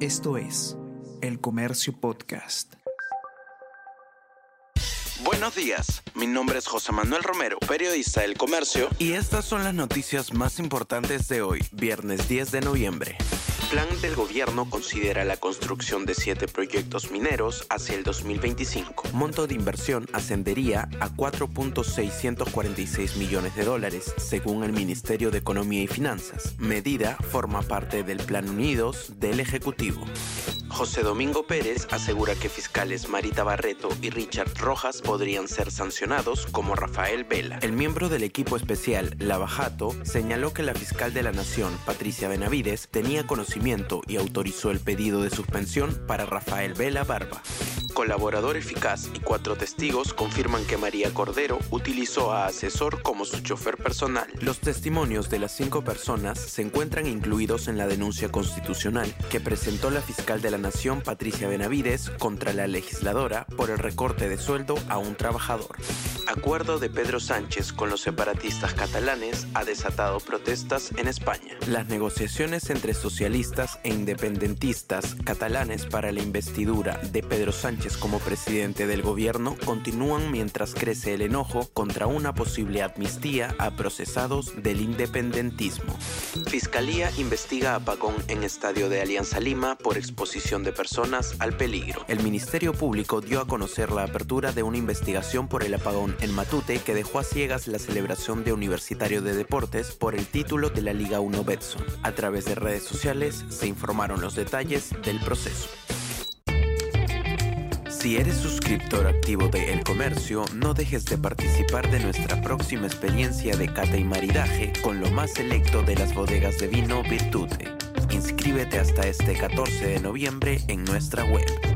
Esto es El Comercio Podcast. Buenos días, mi nombre es José Manuel Romero, periodista del Comercio, y estas son las noticias más importantes de hoy, viernes 10 de noviembre plan del gobierno considera la construcción de siete proyectos mineros hacia el 2025. Monto de inversión ascendería a 4.646 millones de dólares, según el Ministerio de Economía y Finanzas. Medida forma parte del Plan Unidos del Ejecutivo. José Domingo Pérez asegura que fiscales Marita Barreto y Richard Rojas podrían ser sancionados como Rafael Vela. El miembro del equipo especial Lavajato señaló que la fiscal de la Nación, Patricia Benavides, tenía conocimiento y autorizó el pedido de suspensión para Rafael Vela Barba colaborador eficaz y cuatro testigos confirman que María Cordero utilizó a asesor como su chofer personal. Los testimonios de las cinco personas se encuentran incluidos en la denuncia constitucional que presentó la fiscal de la Nación Patricia Benavides contra la legisladora por el recorte de sueldo a un trabajador. Acuerdo de Pedro Sánchez con los separatistas catalanes ha desatado protestas en España. Las negociaciones entre socialistas e independentistas catalanes para la investidura de Pedro Sánchez como presidente del gobierno continúan mientras crece el enojo contra una posible amnistía a procesados del independentismo. Fiscalía investiga apagón en estadio de Alianza Lima por exposición de personas al peligro. El Ministerio Público dio a conocer la apertura de una investigación por el apagón en Matute que dejó a ciegas la celebración de Universitario de Deportes por el título de la Liga 1 Betson. A través de redes sociales se informaron los detalles del proceso. Si eres suscriptor activo de El Comercio, no dejes de participar de nuestra próxima experiencia de cata y maridaje con lo más selecto de las bodegas de vino Virtute. Inscríbete hasta este 14 de noviembre en nuestra web.